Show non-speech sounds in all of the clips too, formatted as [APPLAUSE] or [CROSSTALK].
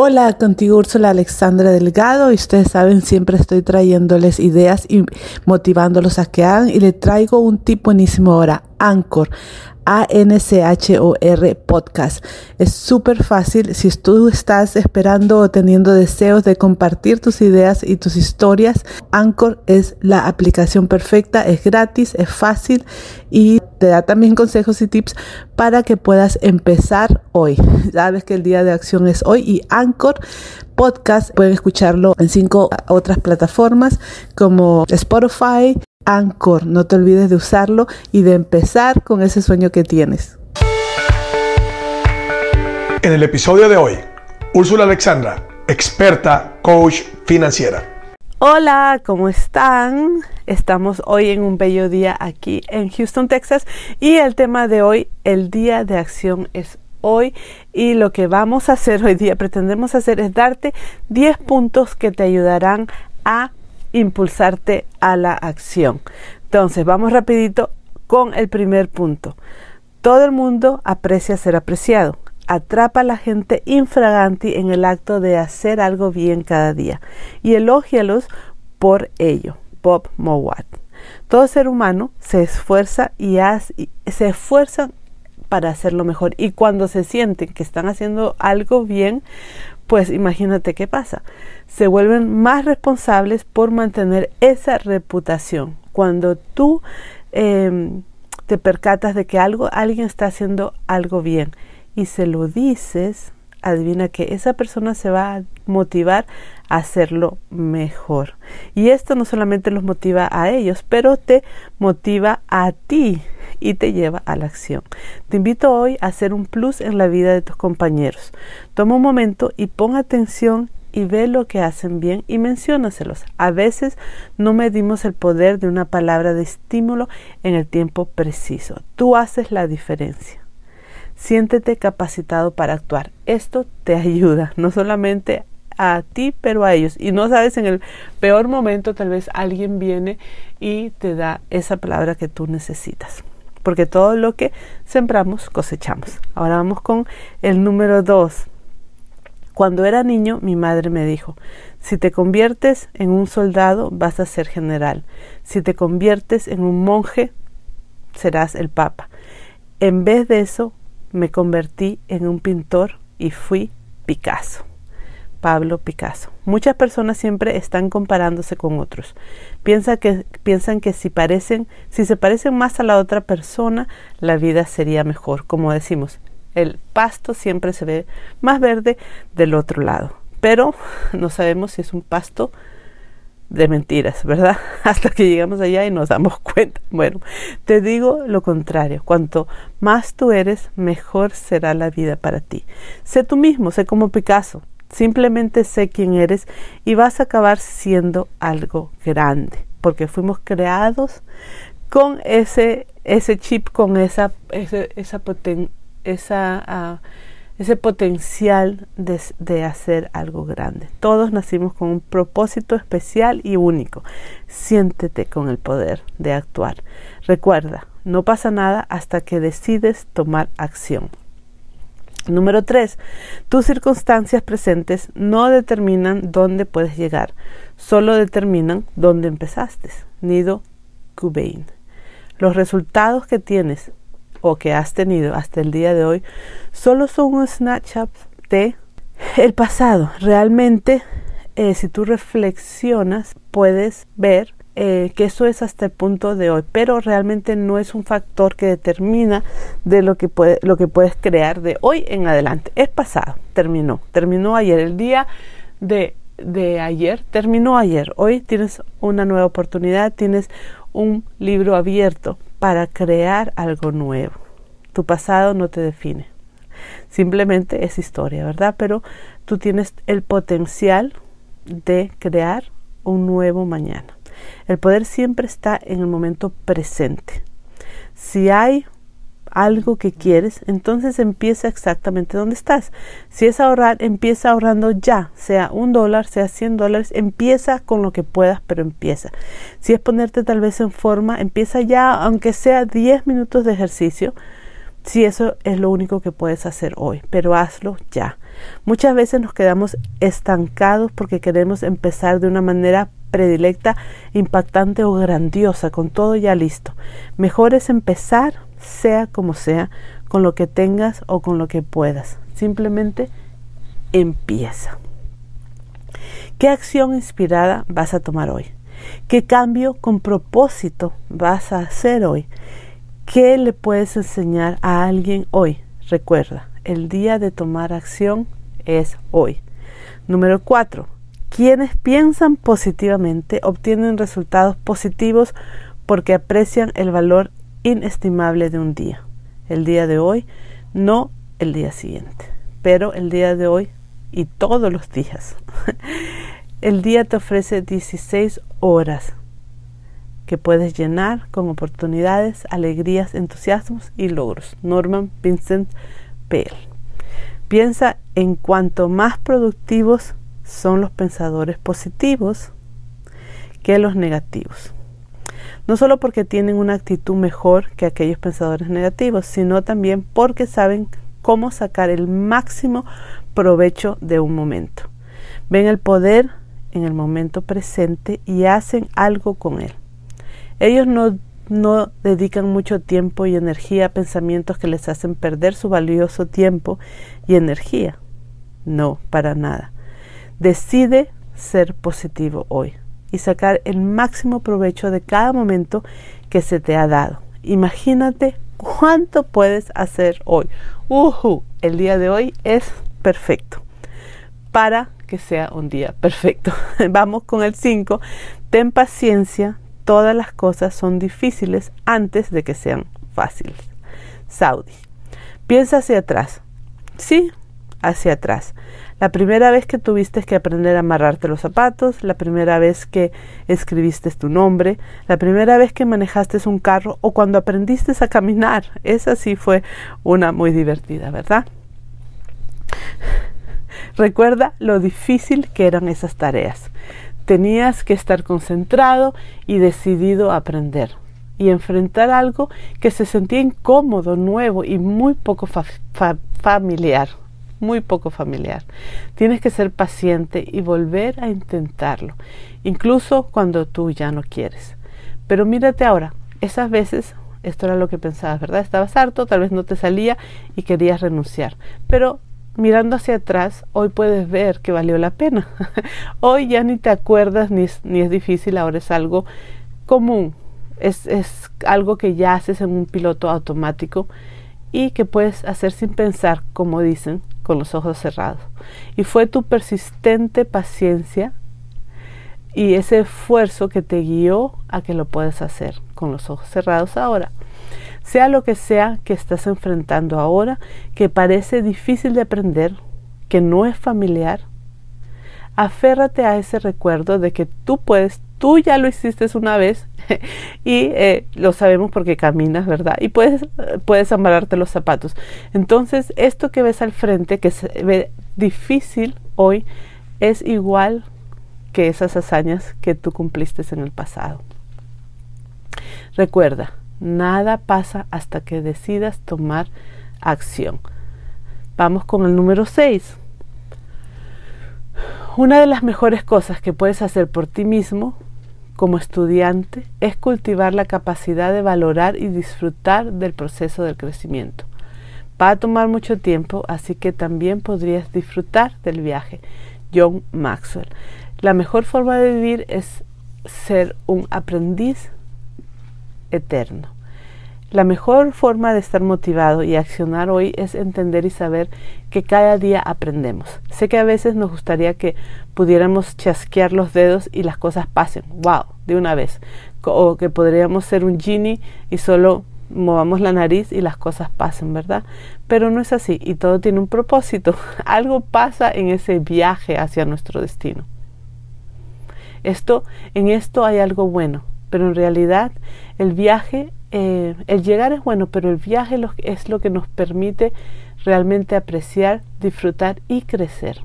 Hola, contigo Úrsula Alexandra Delgado y ustedes saben, siempre estoy trayéndoles ideas y motivándolos a que hagan y le traigo un tip buenísimo ahora, Anchor. A-N-C-H-O-R podcast. Es súper fácil si tú estás esperando o teniendo deseos de compartir tus ideas y tus historias. Anchor es la aplicación perfecta, es gratis, es fácil y te da también consejos y tips para que puedas empezar hoy. Sabes que el día de acción es hoy y Anchor podcast pueden escucharlo en cinco otras plataformas como Spotify, Anchor. No te olvides de usarlo y de empezar con ese sueño que tienes. En el episodio de hoy, Úrsula Alexandra, experta coach financiera. Hola, ¿cómo están? Estamos hoy en un bello día aquí en Houston, Texas y el tema de hoy, el día de acción es hoy y lo que vamos a hacer hoy día, pretendemos hacer es darte 10 puntos que te ayudarán a impulsarte a la acción. Entonces, vamos rapidito con el primer punto. Todo el mundo aprecia ser apreciado. Atrapa a la gente infraganti en el acto de hacer algo bien cada día y elógialos por ello. Bob Mowat. Todo ser humano se esfuerza y, hace, se esfuerzan para hacerlo mejor y cuando se sienten que están haciendo algo bien, pues imagínate qué pasa. Se vuelven más responsables por mantener esa reputación. Cuando tú em, te percatas de que algo, alguien está haciendo algo bien y se lo dices, adivina que esa persona se va a motivar hacerlo mejor. Y esto no solamente los motiva a ellos, pero te motiva a ti y te lleva a la acción. Te invito hoy a hacer un plus en la vida de tus compañeros. Toma un momento y pon atención y ve lo que hacen bien y menciónaselos. A veces no medimos el poder de una palabra de estímulo en el tiempo preciso. Tú haces la diferencia. Siéntete capacitado para actuar. Esto te [LAUGHS] ayuda no solamente a ti, pero a ellos. Y no sabes, en el peor momento tal vez alguien viene y te da esa palabra que tú necesitas porque todo lo que sembramos cosechamos. Ahora vamos con el número dos. Cuando era niño, mi madre me dijo, si te conviertes en un soldado, vas a ser general. Si te conviertes en un monje, serás el papa. En vez de eso, me convertí en un pintor y fui Picasso. Pablo Picasso. Muchas personas siempre están comparándose con otros. Piensa que, piensan que si parecen, si se parecen más a la otra persona, la vida sería mejor. Como decimos, el pasto siempre se ve más verde del otro lado. Pero [LAUGHS] no sabemos si es un pasto de mentiras, ¿verdad? [LAUGHS] Hasta que llegamos allá y nos damos cuenta. Bueno, te digo lo contrario. Cuanto más tú eres, mejor será la vida para ti. Sé tú mismo, sé como Picasso. Simplemente sé quién eres y vas a acabar siendo algo grande, porque fuimos creados con ese, ese chip, con esa, ese, esa esa, ah, ese potencial de, de hacer algo grande. Todos nacimos con un propósito especial y único. Siéntete con el poder de actuar. Recuerda, no pasa nada hasta que decides tomar acción. Número 3. Tus circunstancias presentes no determinan dónde puedes llegar, solo determinan dónde empezaste. Nido Cubain. Los resultados que tienes o que has tenido hasta el día de hoy solo son un snapshot de el pasado. Realmente, eh, si tú reflexionas, puedes ver eh, que eso es hasta el punto de hoy, pero realmente no es un factor que determina de lo que, puede, lo que puedes crear de hoy en adelante. Es pasado, terminó, terminó ayer, el día de, de ayer, terminó ayer. Hoy tienes una nueva oportunidad, tienes un libro abierto para crear algo nuevo. Tu pasado no te define. Simplemente es historia, ¿verdad? Pero tú tienes el potencial de crear un nuevo mañana. El poder siempre está en el momento presente. Si hay algo que quieres, entonces empieza exactamente donde estás. Si es ahorrar, empieza ahorrando ya, sea un dólar, sea cien dólares, empieza con lo que puedas, pero empieza. Si es ponerte tal vez en forma, empieza ya, aunque sea diez minutos de ejercicio. si eso es lo único que puedes hacer hoy, pero hazlo ya. Muchas veces nos quedamos estancados porque queremos empezar de una manera predilecta, impactante o grandiosa, con todo ya listo. Mejor es empezar, sea como sea, con lo que tengas o con lo que puedas. Simplemente empieza. ¿Qué acción inspirada vas a tomar hoy? ¿Qué cambio con propósito vas a hacer hoy? ¿Qué le puedes enseñar a alguien hoy? Recuerda, el día de tomar acción es hoy. Número 4. Quienes piensan positivamente obtienen resultados positivos porque aprecian el valor inestimable de un día. El día de hoy, no el día siguiente, pero el día de hoy y todos los días. [LAUGHS] El día te ofrece 16 horas que puedes llenar con oportunidades, alegrías, entusiasmos y logros. Norman Vincent Peale. Piensa en cuanto más productivos son los pensadores positivos que los negativos. No solo porque tienen una actitud mejor que aquellos pensadores negativos, sino también porque saben cómo sacar el máximo provecho de un momento. Ven el poder en el momento presente y hacen algo con él. Ellos no, no dedican mucho tiempo y energía a pensamientos que les hacen perder su valioso tiempo y energía. No, para nada. Decide ser positivo hoy y sacar el máximo provecho de cada momento que se te ha dado. Imagínate cuánto puedes hacer hoy. El día de hoy es perfecto para que sea un día perfecto. [LAUGHS] Vamos con el 5. Ten paciencia, todas las cosas son difíciles antes de que sean fáciles. Saudi. Piensa hacia atrás. Sí, hacia atrás. La primera vez que tuviste que aprender a amarrarte los zapatos, la primera vez que escribiste tu nombre, la primera vez que manejaste un carro o cuando aprendiste a caminar. Esa sí fue una muy divertida, ¿verdad? Recuerda lo difícil que eran esas tareas. Tenías que estar concentrado y decidido a aprender y enfrentar algo que se sentía incómodo, nuevo y muy poco familiar. Muy poco familiar. Tienes que ser paciente y volver a intentarlo, incluso cuando tú ya no quieres. Pero mírate ahora, esas veces esto era lo que pensabas, ¿verdad? Estabas harto, tal vez no te salía y querías renunciar. Pero mirando hacia atrás, hoy puedes ver que valió la pena. [LAUGHS] hoy ya ni te acuerdas ni es, ni es difícil, ahora es algo común. Es, es algo que ya haces en un piloto automático y que puedes hacer sin pensar, como dicen, con los ojos cerrados. Y fue tu persistente paciencia y ese esfuerzo que te guió a que lo puedes hacer con los ojos cerrados ahora sea lo que sea que estás enfrentando ahora, que parece difícil de aprender, que no es familiar, aférrate a ese recuerdo de que tú puedes, tú ya lo hiciste una vez [LAUGHS] y eh, lo sabemos porque caminas, ¿verdad? Y puedes, puedes amarrarte los zapatos. Entonces, esto que ves al frente, que se ve difícil hoy, es igual que esas hazañas que tú cumpliste en el pasado. Recuerda, Nada pasa hasta que decidas tomar acción. Vamos con el número 6. Una de las mejores cosas que puedes hacer por ti mismo como estudiante es cultivar la capacidad de valorar y disfrutar del proceso del crecimiento. Va a tomar mucho tiempo, así que también podrías disfrutar del viaje. John Maxwell. La mejor forma de vivir es ser un aprendiz eterno. La mejor forma de estar motivado y accionar hoy es entender y saber que cada día aprendemos. Sé que a veces nos gustaría que pudiéramos chasquear los dedos y las cosas pasen, wow, de una vez. O que podríamos ser un genie y solo movamos la nariz y las cosas pasen, ¿verdad? Pero no es así y todo tiene un propósito. [LAUGHS] Algo pasa en ese viaje hacia nuestro destino. Esto, en esto hay algo bueno, pero en realidad el viaje, eh, el llegar es bueno, pero el viaje es lo que nos permite realmente apreciar, disfrutar y crecer.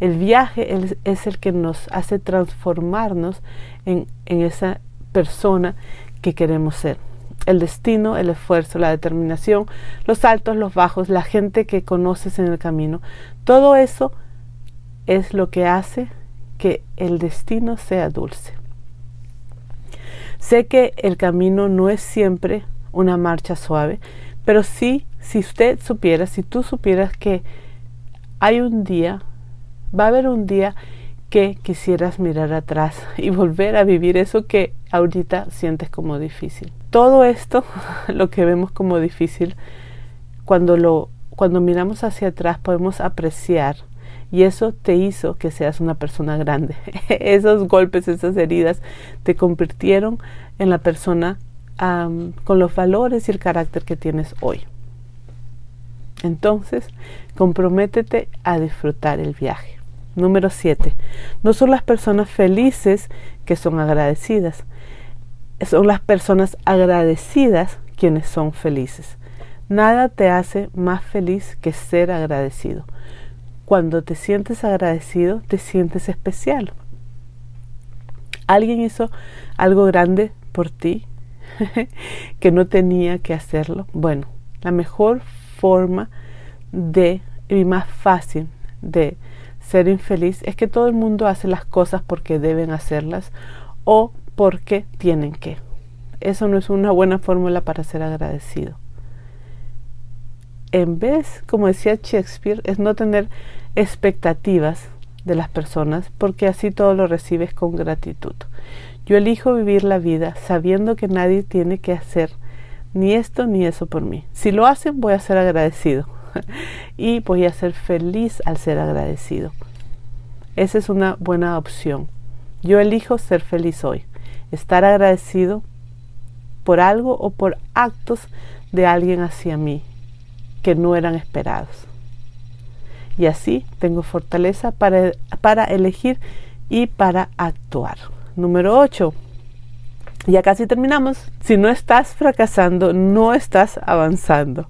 El viaje es el que nos hace transformarnos en, en esa persona que queremos ser. el destino, el esfuerzo, la determinación, los altos, los bajos, la gente que conoces en el camino. Todo eso es lo que hace que el destino sea dulce. Sé que el camino no es siempre una marcha suave, pero sí, si usted supiera, si tú supieras que hay un día, va a haber un día que quisieras mirar atrás [LAUGHS] y volver a vivir eso que ahorita sientes como difícil. Todo esto, [LAUGHS] lo que vemos como difícil, cuando lo cuando miramos hacia atrás podemos apreciar y eso te hizo que seas una persona grande. [LAUGHS] Esos golpes, esas heridas te convirtieron en la persona con los valores y el carácter que tienes hoy. Entonces, comprométete a disfrutar el viaje. Número 7. No son las personas felices que son agradecidas. Son las personas agradecidas quienes son felices. Nada te hace más feliz que ser agradecido. Cuando te sientes agradecido, te sientes especial. Alguien hizo algo grande por ti [LAUGHS] que no tenía que hacerlo. Bueno, la mejor forma de y más fácil de ser infeliz es que todo el mundo hace las cosas porque deben hacerlas o porque tienen que. Eso no es una buena fórmula para ser agradecido en vez, como decía Shakespeare, es no tener expectativas de las personas porque así todo lo recibes con gratitud. Yo elijo vivir la vida sabiendo que nadie tiene que hacer ni esto ni eso por mí. Si lo hacen voy a ser agradecido [LAUGHS] y voy a ser feliz al ser agradecido. Esa es una buena opción. Yo elijo ser feliz hoy, estar agradecido por algo o por actos de alguien hacia mí que no eran esperados. Y así tengo fortaleza para, para elegir y para actuar. Número 8. Ya casi terminamos. Si no estás fracasando, no estás avanzando.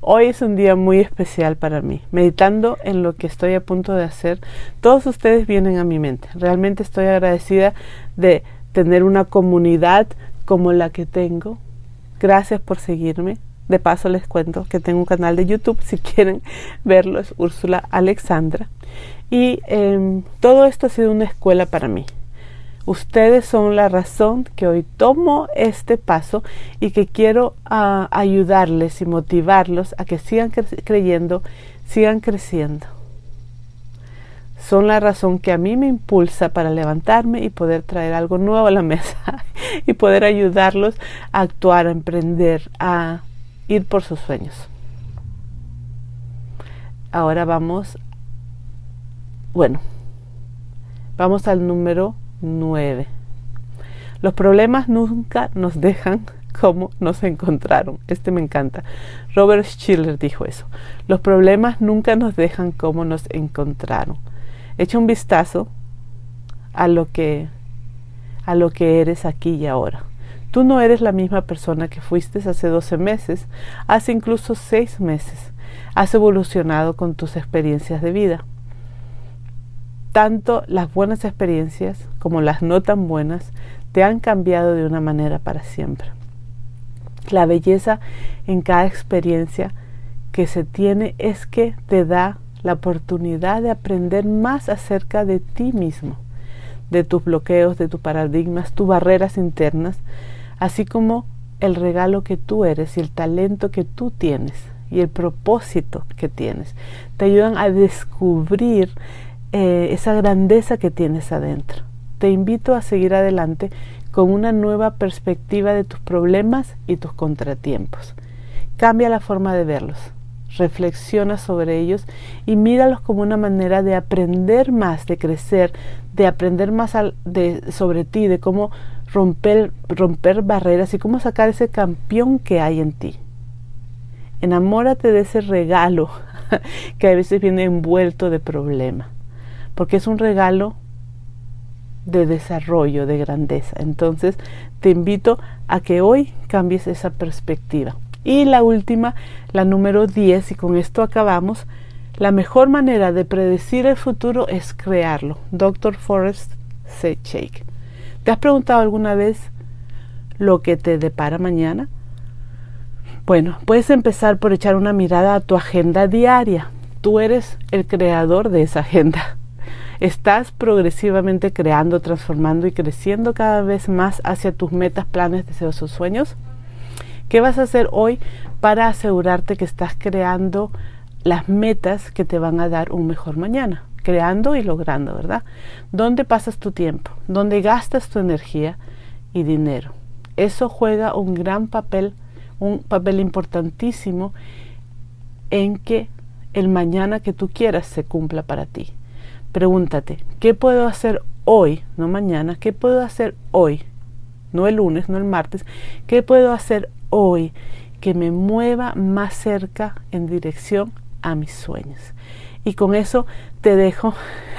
Hoy es un día muy especial para mí. Meditando en lo que estoy a punto de hacer, todos ustedes vienen a mi mente. Realmente estoy agradecida de tener una comunidad como la que tengo. Gracias por seguirme. De paso les cuento que tengo un canal de YouTube, si quieren verlo, es Úrsula Alexandra. Y em, todo esto ha sido una escuela para mí. Ustedes son la razón que hoy tomo este paso y que quiero ah, ayudarles y motivarlos a que sigan creyendo, sigan creciendo. Son la razón que a mí me impulsa para levantarme y poder traer algo nuevo a la [LAUGHS] mesa y poder ayudarlos a actuar, a emprender, a ir por sus sueños. Ahora vamos, bueno, vamos al número 9. Los problemas nunca nos dejan [LAUGHS] como nos encontraron. Este me encanta. Robert Schiller dijo eso. Los problemas nunca nos dejan como nos encontraron. Echa un vistazo a lo que a lo que eres aquí y ahora. Tú no eres la misma persona que fuiste hace 12 meses, hace incluso 6 meses. Has evolucionado con tus experiencias de vida. Tanto las buenas experiencias como las no tan buenas te han cambiado de una manera para siempre. La belleza en cada experiencia que se tiene es que te da la oportunidad de aprender más acerca de ti mismo, de tus bloqueos, de tus paradigmas, tus barreras internas, así como el regalo que tú eres y el talento que tú tienes y el propósito que tienes. Te ayudan a descubrir eh, esa grandeza que tienes adentro. Te invito a seguir adelante con una nueva perspectiva de tus problemas y tus contratiempos. Cambia la forma de verlos, reflexiona sobre ellos y míralos como una manera de aprender más, de crecer, de aprender más de, sobre ti, de cómo romper, romper barreras y cómo sacar ese campeón que hay en ti. Enamórate de ese regalo [LAUGHS] que a veces viene envuelto de problema, porque es un regalo de desarrollo, de grandeza. Entonces te invito a que hoy cambies esa perspectiva. Y la última, la número 10, y con esto acabamos, la mejor manera de predecir el futuro es crearlo. Dr. Forrest C. ¿Te has preguntado alguna vez lo que te depara mañana? Bueno, puedes empezar por echar una mirada a tu agenda diaria. Tú eres el creador de esa agenda. Estás progresivamente creando, transformando y creciendo cada vez más hacia tus metas, planes, deseos o sueños. ¿Qué vas a hacer hoy para asegurarte que estás creando las metas que te van a dar un mejor mañana? Creando y logrando, ¿verdad? ¿Dónde pasas tu tiempo? ¿Dónde gastas tu energía y dinero? Eso juega un gran papel, un papel importantísimo en que el mañana que tú quieras se cumpla para ti. Pregúntate, ¿qué puedo hacer hoy, no mañana? ¿Qué puedo hacer hoy? No el lunes, no el martes. ¿Qué puedo hacer hoy que me mueva más cerca en dirección a mis sueños? Y con eso te dejo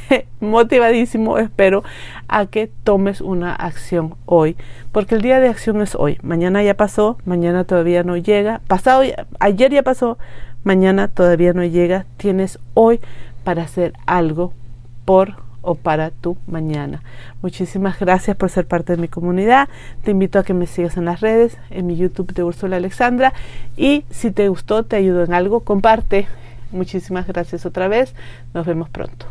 [LAUGHS] motivadísimo, espero, a que tomes una acción hoy. Porque el día de acción es hoy. Mañana ya pasó, mañana todavía no llega. Pasado, ayer ya pasó, mañana todavía no llega. Tienes hoy para hacer algo por o para tu mañana. Muchísimas gracias por ser parte de mi comunidad. Te invito a que me sigas en las redes, en mi YouTube de Úrsula Alexandra. Y si te gustó, te ayudó en algo, comparte. Muchísimas gracias otra vez. Nos vemos pronto.